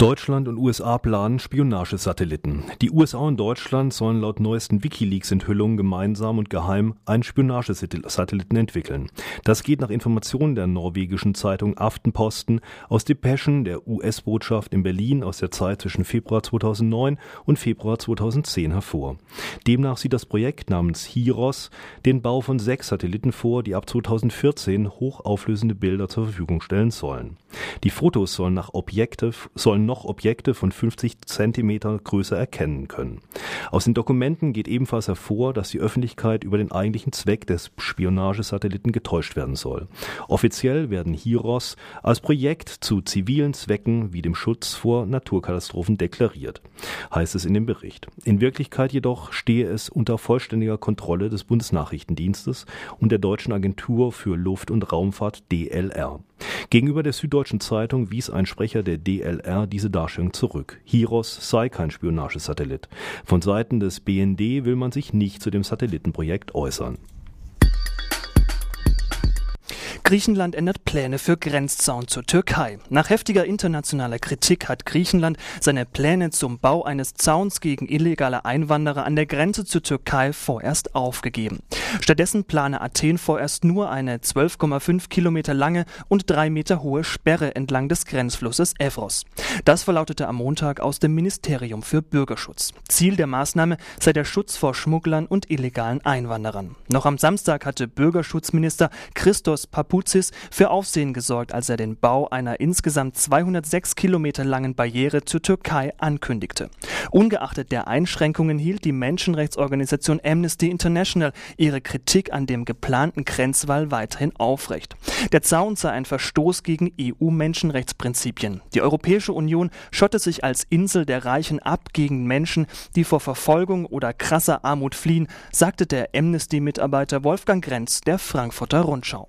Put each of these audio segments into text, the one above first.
Deutschland und USA planen Spionagesatelliten. Die USA und Deutschland sollen laut neuesten Wikileaks-Enthüllungen gemeinsam und geheim einen Spionagesatelliten entwickeln. Das geht nach Informationen der norwegischen Zeitung Aftenposten aus Depeschen der US-Botschaft in Berlin aus der Zeit zwischen Februar 2009 und Februar 2010 hervor. Demnach sieht das Projekt namens HIROS den Bau von sechs Satelliten vor, die ab 2014 hochauflösende Bilder zur Verfügung stellen sollen. Die Fotos sollen nach Objekte, sollen noch Objekte von 50 Zentimeter Größe erkennen können. Aus den Dokumenten geht ebenfalls hervor, dass die Öffentlichkeit über den eigentlichen Zweck des Spionagesatelliten getäuscht werden soll. Offiziell werden Hiros als Projekt zu zivilen Zwecken wie dem Schutz vor Naturkatastrophen deklariert, heißt es in dem Bericht. In Wirklichkeit jedoch stehe es unter vollständiger Kontrolle des Bundesnachrichtendienstes und der deutschen Agentur für Luft- und Raumfahrt DLR. Gegenüber der Süddeutschen Zeitung wies ein Sprecher der DLR diese Darstellung zurück. Hiros sei kein Spionagesatellit. Von Seiten des BND will man sich nicht zu dem Satellitenprojekt äußern. Griechenland ändert Pläne für Grenzzaun zur Türkei. Nach heftiger internationaler Kritik hat Griechenland seine Pläne zum Bau eines Zauns gegen illegale Einwanderer an der Grenze zur Türkei vorerst aufgegeben. Stattdessen plane Athen vorerst nur eine 12,5 Kilometer lange und drei Meter hohe Sperre entlang des Grenzflusses Evros. Das verlautete am Montag aus dem Ministerium für Bürgerschutz. Ziel der Maßnahme sei der Schutz vor Schmugglern und illegalen Einwanderern. Noch am Samstag hatte Bürgerschutzminister Christos Papou Luzis für Aufsehen gesorgt, als er den Bau einer insgesamt 206 Kilometer langen Barriere zur Türkei ankündigte. Ungeachtet der Einschränkungen hielt die Menschenrechtsorganisation Amnesty International ihre Kritik an dem geplanten Grenzwall weiterhin aufrecht. Der Zaun sei ein Verstoß gegen EU-Menschenrechtsprinzipien. Die Europäische Union schotte sich als Insel der Reichen ab gegen Menschen, die vor Verfolgung oder krasser Armut fliehen, sagte der Amnesty-Mitarbeiter Wolfgang Grenz der Frankfurter Rundschau.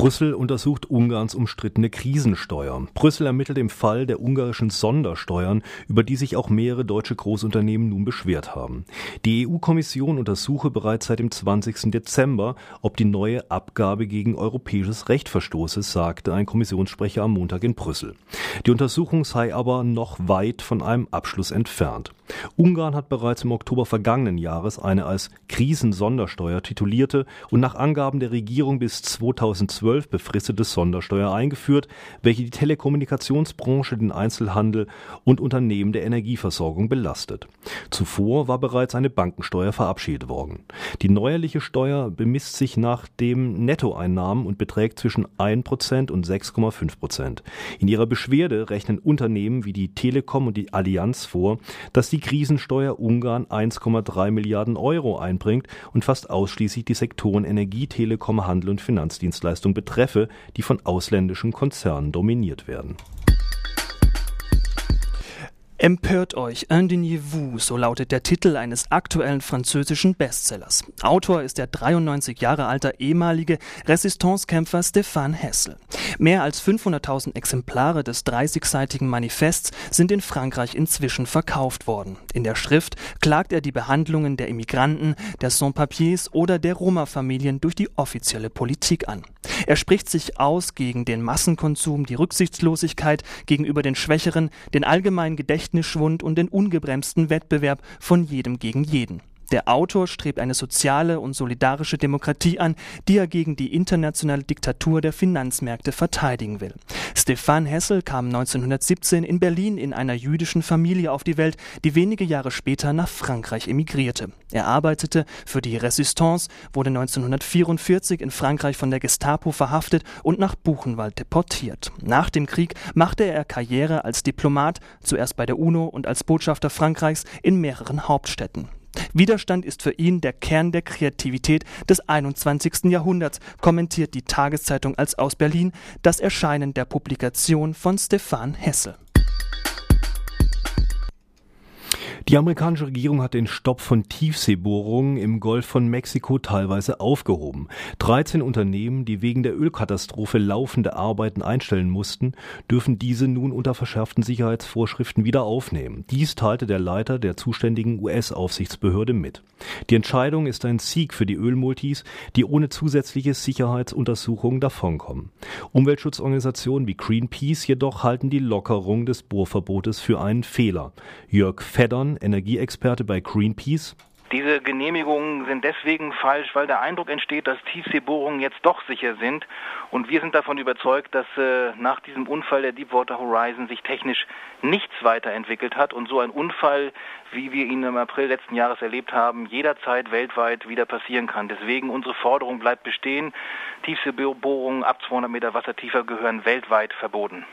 Brüssel untersucht Ungarns umstrittene Krisensteuer. Brüssel ermittelt im Fall der ungarischen Sondersteuern, über die sich auch mehrere deutsche Großunternehmen nun beschwert haben. Die EU-Kommission untersuche bereits seit dem 20. Dezember, ob die neue Abgabe gegen europäisches Recht verstoße, sagte ein Kommissionssprecher am Montag in Brüssel. Die Untersuchung sei aber noch weit von einem Abschluss entfernt. Ungarn hat bereits im Oktober vergangenen Jahres eine als Krisensondersteuer titulierte und nach Angaben der Regierung bis 2012 befristete Sondersteuer eingeführt, welche die Telekommunikationsbranche, den Einzelhandel und Unternehmen der Energieversorgung belastet. Zuvor war bereits eine Bankensteuer verabschiedet worden. Die neuerliche Steuer bemisst sich nach dem Nettoeinnahmen und beträgt zwischen 1% und 6,5%. In ihrer Beschwerde rechnen Unternehmen wie die Telekom und die Allianz vor, dass die Krisensteuer Ungarn 1,3 Milliarden Euro einbringt und fast ausschließlich die Sektoren Energie, Telekom, Handel und Finanzdienstleistung betreffe, die von ausländischen Konzernen dominiert werden. Empört euch, indignez-vous, so lautet der Titel eines aktuellen französischen Bestsellers. Autor ist der 93 Jahre alte ehemalige Resistancekämpfer Stéphane Hessel. Mehr als 500.000 Exemplare des 30-seitigen Manifests sind in Frankreich inzwischen verkauft worden. In der Schrift klagt er die Behandlungen der Immigranten, der Sans-Papiers oder der Roma-Familien durch die offizielle Politik an. Er spricht sich aus gegen den Massenkonsum, die Rücksichtslosigkeit gegenüber den Schwächeren, den allgemeinen Gedächtnis Gedächtnisschwund und den ungebremsten Wettbewerb von jedem gegen jeden. Der Autor strebt eine soziale und solidarische Demokratie an, die er gegen die internationale Diktatur der Finanzmärkte verteidigen will. Stefan Hessel kam 1917 in Berlin in einer jüdischen Familie auf die Welt, die wenige Jahre später nach Frankreich emigrierte. Er arbeitete für die Resistance, wurde 1944 in Frankreich von der Gestapo verhaftet und nach Buchenwald deportiert. Nach dem Krieg machte er Karriere als Diplomat, zuerst bei der UNO und als Botschafter Frankreichs in mehreren Hauptstädten. Widerstand ist für ihn der Kern der Kreativität des 21. Jahrhunderts, kommentiert die Tageszeitung als aus Berlin das Erscheinen der Publikation von Stefan Hessel. Die amerikanische Regierung hat den Stopp von Tiefseebohrungen im Golf von Mexiko teilweise aufgehoben. 13 Unternehmen, die wegen der Ölkatastrophe laufende Arbeiten einstellen mussten, dürfen diese nun unter verschärften Sicherheitsvorschriften wieder aufnehmen. Dies teilte der Leiter der zuständigen US-Aufsichtsbehörde mit. Die Entscheidung ist ein Sieg für die Ölmultis, die ohne zusätzliche Sicherheitsuntersuchungen davonkommen. Umweltschutzorganisationen wie Greenpeace jedoch halten die Lockerung des Bohrverbotes für einen Fehler. Jörg Feddern, Energieexperte bei Greenpeace. Diese Genehmigungen sind deswegen falsch, weil der Eindruck entsteht, dass Tiefseebohrungen jetzt doch sicher sind. Und wir sind davon überzeugt, dass äh, nach diesem Unfall der Deepwater Horizon sich technisch nichts weiterentwickelt hat und so ein Unfall, wie wir ihn im April letzten Jahres erlebt haben, jederzeit weltweit wieder passieren kann. Deswegen unsere Forderung bleibt bestehen. Tiefseebohrungen ab 200 Meter Wasser tiefer gehören weltweit verboten.